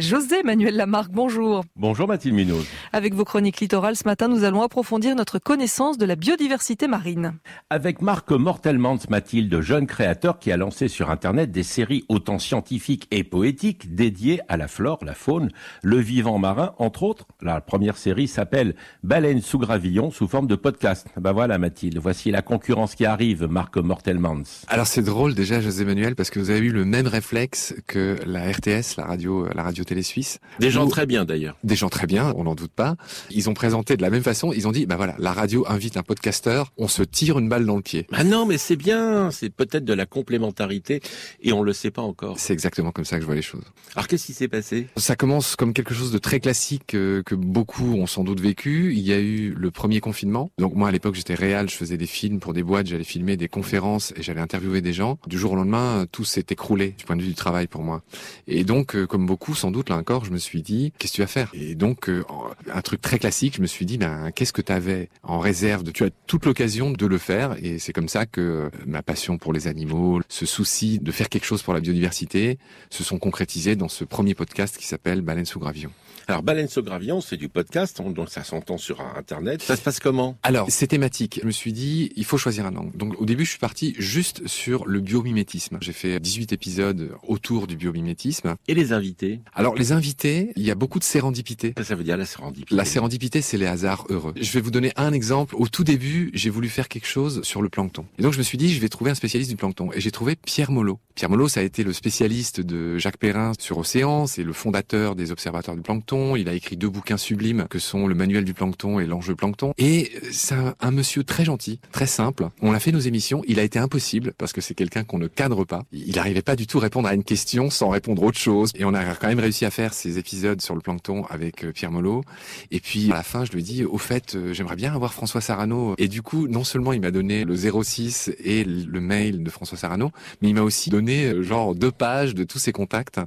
José Manuel Lamarque, bonjour. Bonjour Mathilde Munoz. Avec vos chroniques littorales ce matin, nous allons approfondir notre connaissance de la biodiversité marine. Avec Marc Mortelmans, Mathilde, jeune créateur qui a lancé sur Internet des séries autant scientifiques et poétiques dédiées à la flore, la faune, le vivant marin, entre autres. La première série s'appelle Baleine sous gravillon sous forme de podcast. Ben voilà Mathilde, voici la concurrence qui arrive, Marc Mortelmans. Alors c'est drôle déjà José Manuel parce que vous avez eu le même réflexe que la RTS, la radio, la radio télé suisse. Des gens très bien d'ailleurs. Des gens très bien, on n'en doute pas. Ils ont présenté de la même façon, ils ont dit, bah voilà, la radio invite un podcasteur, on se tire une balle dans le pied. Ah non, mais c'est bien, c'est peut-être de la complémentarité et on le sait pas encore. C'est exactement comme ça que je vois les choses. Alors qu'est-ce qui s'est passé? Ça commence comme quelque chose de très classique euh, que beaucoup ont sans doute vécu. Il y a eu le premier confinement. Donc moi à l'époque j'étais réel, je faisais des films pour des boîtes, j'allais filmer des conférences et j'allais interviewer des gens. Du jour au lendemain, tout s'est écroulé du point de vue du travail pour moi. Et donc, euh, comme beaucoup, sans doute là encore, je me suis dit, qu'est-ce que tu vas faire? Et donc, euh, un truc très classique, je me suis dit, ben, qu'est-ce que tu avais en réserve de, Tu as toute l'occasion de le faire, et c'est comme ça que euh, ma passion pour les animaux, ce souci de faire quelque chose pour la biodiversité, se sont concrétisés dans ce premier podcast qui s'appelle Baleine sous gravillon. Alors, Baleine sous gravillon, c'est du podcast, donc ça s'entend sur Internet. Ça se passe comment? Alors, c'est thématique. Je me suis dit, il faut choisir un angle. Donc, au début, je suis parti juste sur le biomimétisme. J'ai fait 18 épisodes autour du biomimétisme. Et les invités? Alors, les invités, il y a beaucoup de sérendipité. Ça, ça veut dire la sérendipité? La sérendipité, c'est les hasards heureux. Je vais vous donner un exemple. Au tout début, j'ai voulu faire quelque chose sur le plancton. Et donc, je me suis dit, je vais trouver un spécialiste du plancton. Et j'ai trouvé Pierre Molot. Pierre Molot, ça a été le spécialiste de Jacques Perrin sur Océan. C'est le fondateur des observateurs du plancton. Il a écrit deux bouquins sublimes que sont le manuel du plancton et l'enjeu plancton. Et c'est un, un monsieur très gentil, très simple. On a fait nos émissions. Il a été impossible parce que c'est quelqu'un qu'on ne cadre pas. Il n'arrivait pas du tout à répondre à une question sans répondre autre chose. Et on a quand même réussi à faire ces épisodes sur le plancton avec euh, Pierre Molot. Et puis à la fin, je lui ai dit, au fait, euh, j'aimerais bien avoir François Sarano. Et du coup, non seulement il m'a donné le 06 et le mail de François Sarano, mais il m'a aussi donné euh, genre deux pages de tous ses contacts.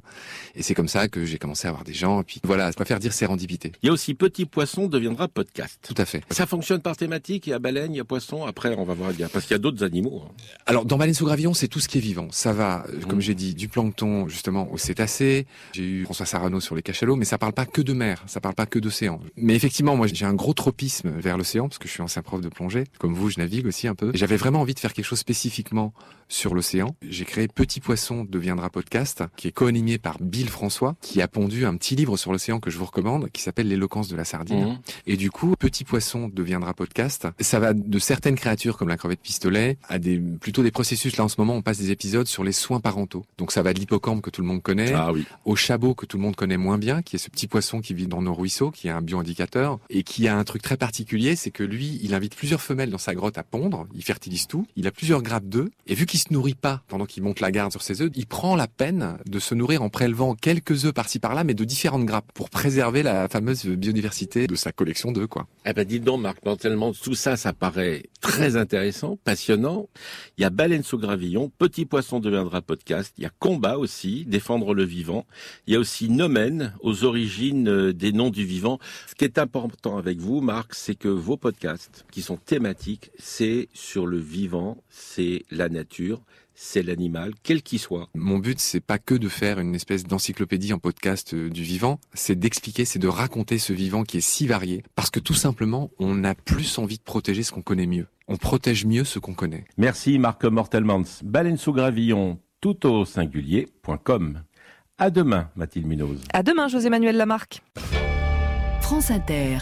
Et c'est comme ça que j'ai commencé à avoir des gens. Et puis voilà, je préfère dire sérendipité. Il y a aussi Petit Poisson deviendra podcast. Tout à fait. Ça fonctionne par thématique. Il y a baleine, il y a poisson. Après, on va voir. Parce qu'il y a d'autres animaux. hein. Alors dans Baleine sous gravillon, c'est tout ce qui est vivant. Ça va, comme Mhm. j'ai dit, du plancton justement aux cétacés. J'ai eu François Sarano sur les cachalots, mais ça parle pas que de mer, ça parle pas que d'océan. Mais effectivement, moi j'ai un gros tropisme vers l'océan parce que je suis ancien prof de plongée. Comme vous, je navigue aussi un peu. J'avais vraiment envie de faire quelque chose spécifiquement sur l'océan. J'ai créé Petit Poisson deviendra podcast, qui est co-animé par Bill François, qui a pondu un petit livre sur l'océan que je vous recommande, qui s'appelle L'éloquence de la sardine. Mhm. Et du coup, Petit Poisson deviendra podcast. Ça va de certaines créatures comme la crevette pistolet à des plutôt des processus. Là en ce moment, on passe des épisodes sur les soins parentaux. Donc ça va de l'hippocampe que tout le monde connaît, Ah oui. au chabot que tout le monde connaît moins bien, qui est ce petit poisson qui vit dans nos ruisseaux, qui est un bioindicateur et qui a un truc très particulier, c'est que lui, il invite plusieurs femelles dans sa grotte à pondre. Il fertilise tout. Il a plusieurs grappes d'œufs et vu qu'il se nourrit pas pendant qu'il monte la garde sur ses œufs, il prend la peine de se nourrir en prélevant quelques œufs par-ci par-là, mais de différentes grappes pour préserver la fameuse biodiversité de sa collection d'œufs, quoi. Eh ben, dites donc, Marc, non tout ça, ça paraît très intéressant, passionnant. Il y a Baleine sous gravillon, Petit Poisson deviendra podcast. Il y a Combat aussi, Défendre le vivant. Il y a aussi Nomen, aux origines euh, des noms du vivant. Ce qui est important avec vous, Marc, c'est que vos podcasts, qui sont thématiques, c'est sur le vivant, c'est la nature, c'est l'animal, quel qu'il soit. Mon but, c'est pas que de faire une espèce d'encyclopédie en podcast euh, du vivant, c'est d'expliquer, c'est de raconter ce vivant qui est si varié, parce que tout simplement, on a plus envie de protéger ce qu'on connaît mieux. On protège mieux ce qu'on connaît. Merci Marc Mortelmans. Baleine sous gravillon, tout au singulier.com. À demain, Mathilde Munoz. À demain, José Manuel Lamarque. France Inter.